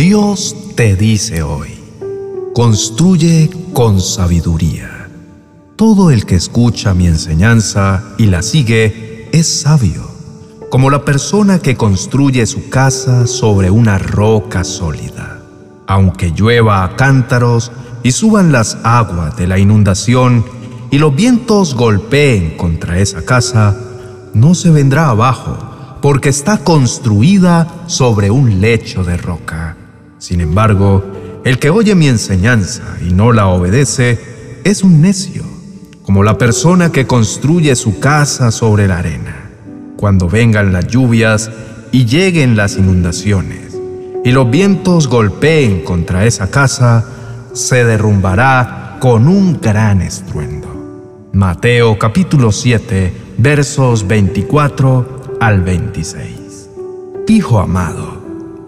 Dios te dice hoy, construye con sabiduría. Todo el que escucha mi enseñanza y la sigue es sabio, como la persona que construye su casa sobre una roca sólida. Aunque llueva a cántaros y suban las aguas de la inundación y los vientos golpeen contra esa casa, no se vendrá abajo, porque está construida sobre un lecho de roca. Sin embargo, el que oye mi enseñanza y no la obedece es un necio, como la persona que construye su casa sobre la arena. Cuando vengan las lluvias y lleguen las inundaciones, y los vientos golpeen contra esa casa, se derrumbará con un gran estruendo. Mateo capítulo 7 versos 24 al 26. Hijo amado,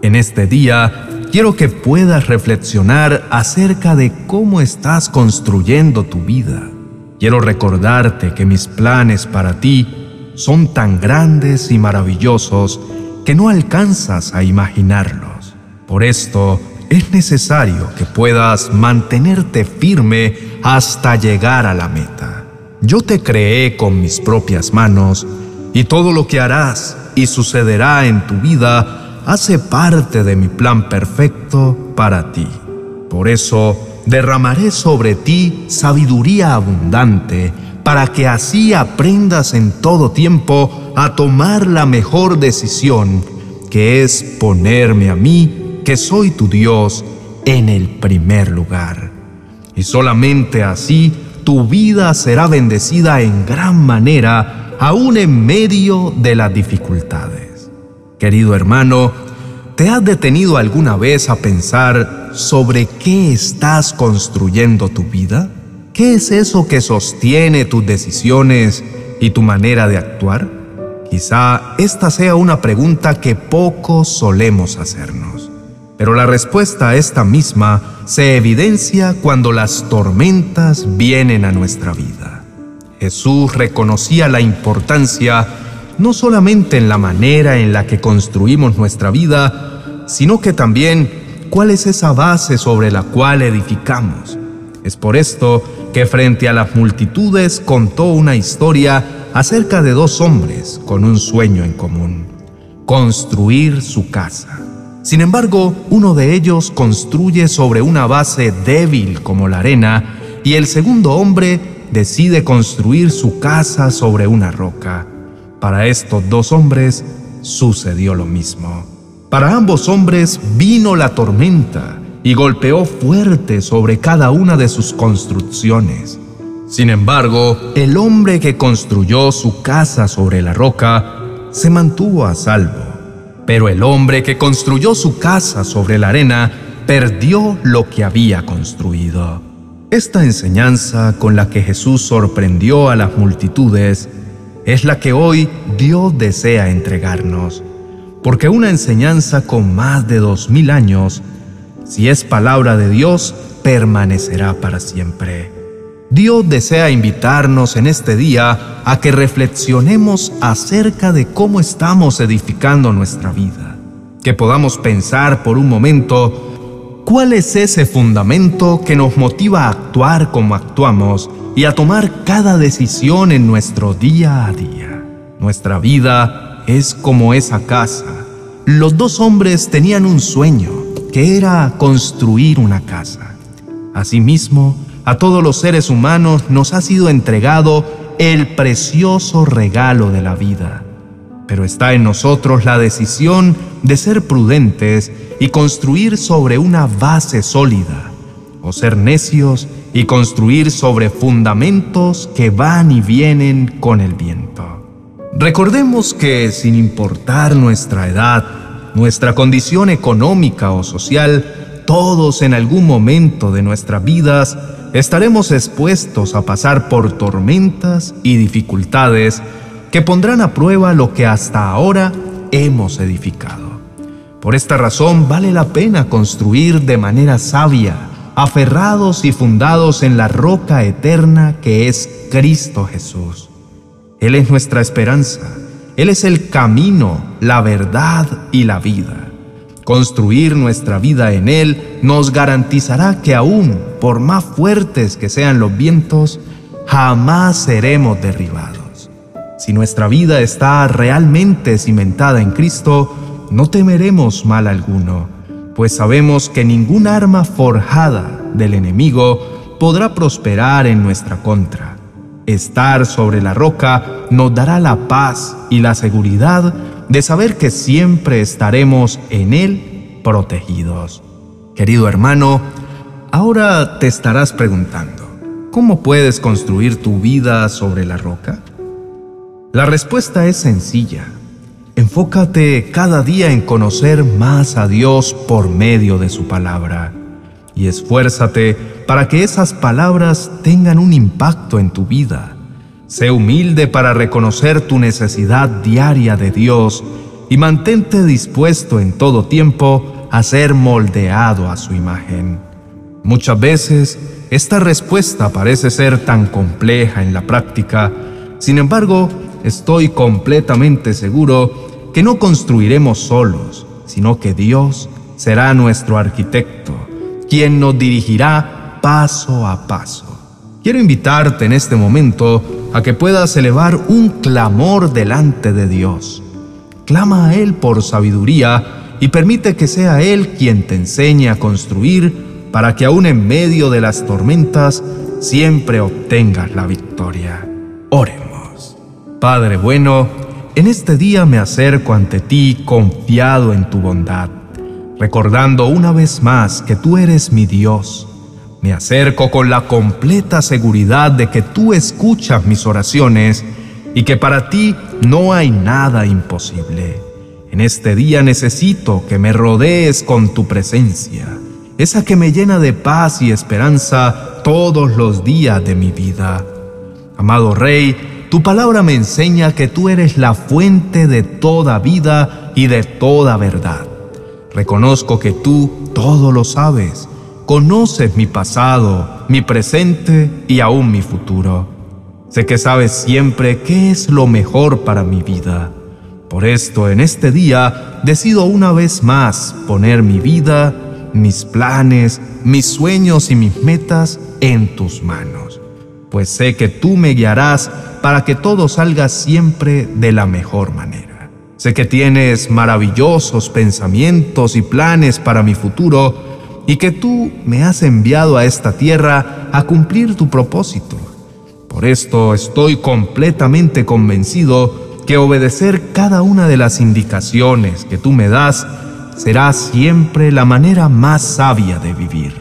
en este día quiero que puedas reflexionar acerca de cómo estás construyendo tu vida. Quiero recordarte que mis planes para ti son tan grandes y maravillosos que no alcanzas a imaginarlos. Por esto es necesario que puedas mantenerte firme hasta llegar a la meta. Yo te creé con mis propias manos y todo lo que harás y sucederá en tu vida hace parte de mi plan perfecto para ti. Por eso derramaré sobre ti sabiduría abundante, para que así aprendas en todo tiempo a tomar la mejor decisión, que es ponerme a mí, que soy tu Dios, en el primer lugar. Y solamente así tu vida será bendecida en gran manera, aún en medio de las dificultades. Querido hermano, ¿te has detenido alguna vez a pensar sobre qué estás construyendo tu vida? ¿Qué es eso que sostiene tus decisiones y tu manera de actuar? Quizá esta sea una pregunta que poco solemos hacernos, pero la respuesta a esta misma se evidencia cuando las tormentas vienen a nuestra vida. Jesús reconocía la importancia no solamente en la manera en la que construimos nuestra vida, sino que también cuál es esa base sobre la cual edificamos. Es por esto que frente a las multitudes contó una historia acerca de dos hombres con un sueño en común, construir su casa. Sin embargo, uno de ellos construye sobre una base débil como la arena y el segundo hombre decide construir su casa sobre una roca. Para estos dos hombres sucedió lo mismo. Para ambos hombres vino la tormenta y golpeó fuerte sobre cada una de sus construcciones. Sin embargo, el hombre que construyó su casa sobre la roca se mantuvo a salvo. Pero el hombre que construyó su casa sobre la arena perdió lo que había construido. Esta enseñanza con la que Jesús sorprendió a las multitudes es la que hoy Dios desea entregarnos, porque una enseñanza con más de dos mil años, si es palabra de Dios, permanecerá para siempre. Dios desea invitarnos en este día a que reflexionemos acerca de cómo estamos edificando nuestra vida, que podamos pensar por un momento cuál es ese fundamento que nos motiva a actuar como actuamos y a tomar cada decisión en nuestro día a día. Nuestra vida es como esa casa. Los dos hombres tenían un sueño, que era construir una casa. Asimismo, a todos los seres humanos nos ha sido entregado el precioso regalo de la vida. Pero está en nosotros la decisión de ser prudentes y construir sobre una base sólida, o ser necios y construir sobre fundamentos que van y vienen con el viento. Recordemos que sin importar nuestra edad, nuestra condición económica o social, todos en algún momento de nuestras vidas estaremos expuestos a pasar por tormentas y dificultades que pondrán a prueba lo que hasta ahora hemos edificado. Por esta razón vale la pena construir de manera sabia, aferrados y fundados en la roca eterna que es Cristo Jesús. Él es nuestra esperanza, Él es el camino, la verdad y la vida. Construir nuestra vida en Él nos garantizará que aún, por más fuertes que sean los vientos, jamás seremos derribados. Si nuestra vida está realmente cimentada en Cristo, no temeremos mal alguno, pues sabemos que ningún arma forjada del enemigo podrá prosperar en nuestra contra. Estar sobre la roca nos dará la paz y la seguridad de saber que siempre estaremos en Él protegidos. Querido hermano, ahora te estarás preguntando, ¿cómo puedes construir tu vida sobre la roca? La respuesta es sencilla. Enfócate cada día en conocer más a Dios por medio de su palabra y esfuérzate para que esas palabras tengan un impacto en tu vida. Sé humilde para reconocer tu necesidad diaria de Dios y mantente dispuesto en todo tiempo a ser moldeado a su imagen. Muchas veces esta respuesta parece ser tan compleja en la práctica, sin embargo, estoy completamente seguro que no construiremos solos, sino que Dios será nuestro arquitecto, quien nos dirigirá paso a paso. Quiero invitarte en este momento a que puedas elevar un clamor delante de Dios. Clama a Él por sabiduría y permite que sea Él quien te enseñe a construir para que aún en medio de las tormentas siempre obtengas la victoria. Oremos. Padre bueno, en este día me acerco ante ti confiado en tu bondad, recordando una vez más que tú eres mi Dios. Me acerco con la completa seguridad de que tú escuchas mis oraciones y que para ti no hay nada imposible. En este día necesito que me rodees con tu presencia, esa que me llena de paz y esperanza todos los días de mi vida. Amado Rey, tu palabra me enseña que tú eres la fuente de toda vida y de toda verdad. Reconozco que tú todo lo sabes. Conoces mi pasado, mi presente y aún mi futuro. Sé que sabes siempre qué es lo mejor para mi vida. Por esto, en este día, decido una vez más poner mi vida, mis planes, mis sueños y mis metas en tus manos, pues sé que tú me guiarás para que todo salga siempre de la mejor manera. Sé que tienes maravillosos pensamientos y planes para mi futuro y que tú me has enviado a esta tierra a cumplir tu propósito. Por esto estoy completamente convencido que obedecer cada una de las indicaciones que tú me das será siempre la manera más sabia de vivir.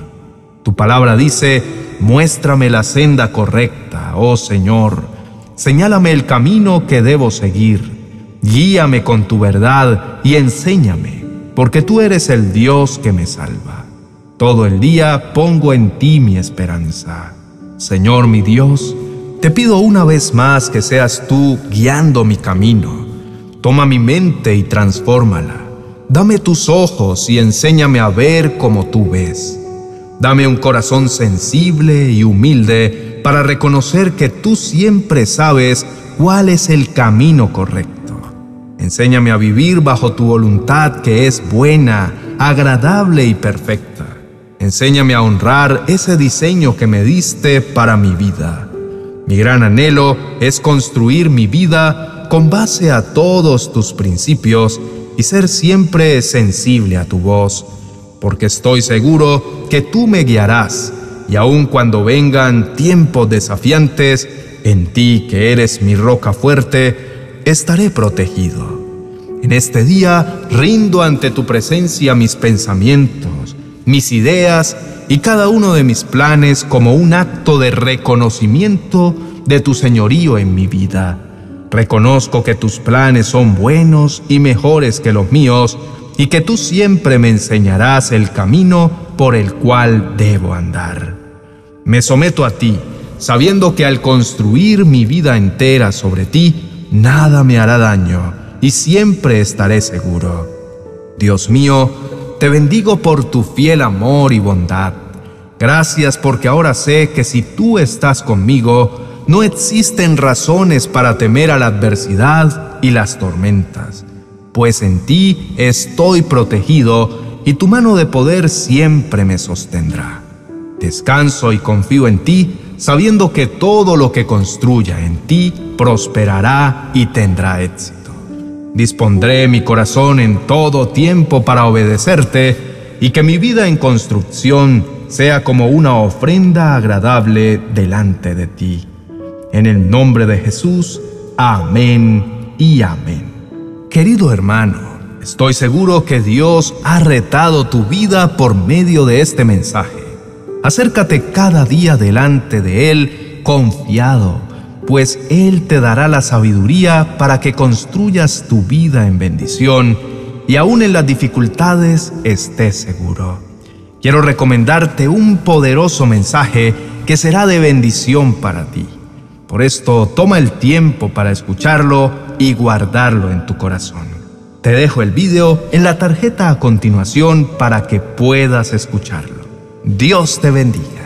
Tu palabra dice, muéstrame la senda correcta, oh Señor, Señálame el camino que debo seguir. Guíame con tu verdad y enséñame, porque tú eres el Dios que me salva. Todo el día pongo en ti mi esperanza. Señor mi Dios, te pido una vez más que seas tú guiando mi camino. Toma mi mente y transfórmala. Dame tus ojos y enséñame a ver como tú ves. Dame un corazón sensible y humilde para reconocer que tú siempre sabes cuál es el camino correcto. Enséñame a vivir bajo tu voluntad que es buena, agradable y perfecta. Enséñame a honrar ese diseño que me diste para mi vida. Mi gran anhelo es construir mi vida con base a todos tus principios y ser siempre sensible a tu voz, porque estoy seguro que tú me guiarás y aun cuando vengan tiempos desafiantes, en ti que eres mi roca fuerte, estaré protegido. En este día rindo ante tu presencia mis pensamientos, mis ideas y cada uno de mis planes como un acto de reconocimiento de tu señorío en mi vida. Reconozco que tus planes son buenos y mejores que los míos y que tú siempre me enseñarás el camino por el cual debo andar. Me someto a ti, sabiendo que al construir mi vida entera sobre ti, nada me hará daño y siempre estaré seguro. Dios mío, te bendigo por tu fiel amor y bondad. Gracias porque ahora sé que si tú estás conmigo, no existen razones para temer a la adversidad y las tormentas. Pues en ti estoy protegido y tu mano de poder siempre me sostendrá. Descanso y confío en ti, sabiendo que todo lo que construya en ti prosperará y tendrá éxito. Dispondré mi corazón en todo tiempo para obedecerte y que mi vida en construcción sea como una ofrenda agradable delante de ti. En el nombre de Jesús, amén y amén. Querido hermano, estoy seguro que Dios ha retado tu vida por medio de este mensaje. Acércate cada día delante de Él confiado, pues Él te dará la sabiduría para que construyas tu vida en bendición y aún en las dificultades estés seguro. Quiero recomendarte un poderoso mensaje que será de bendición para ti. Por esto, toma el tiempo para escucharlo y guardarlo en tu corazón. Te dejo el video en la tarjeta a continuación para que puedas escucharlo. Dios te bendiga.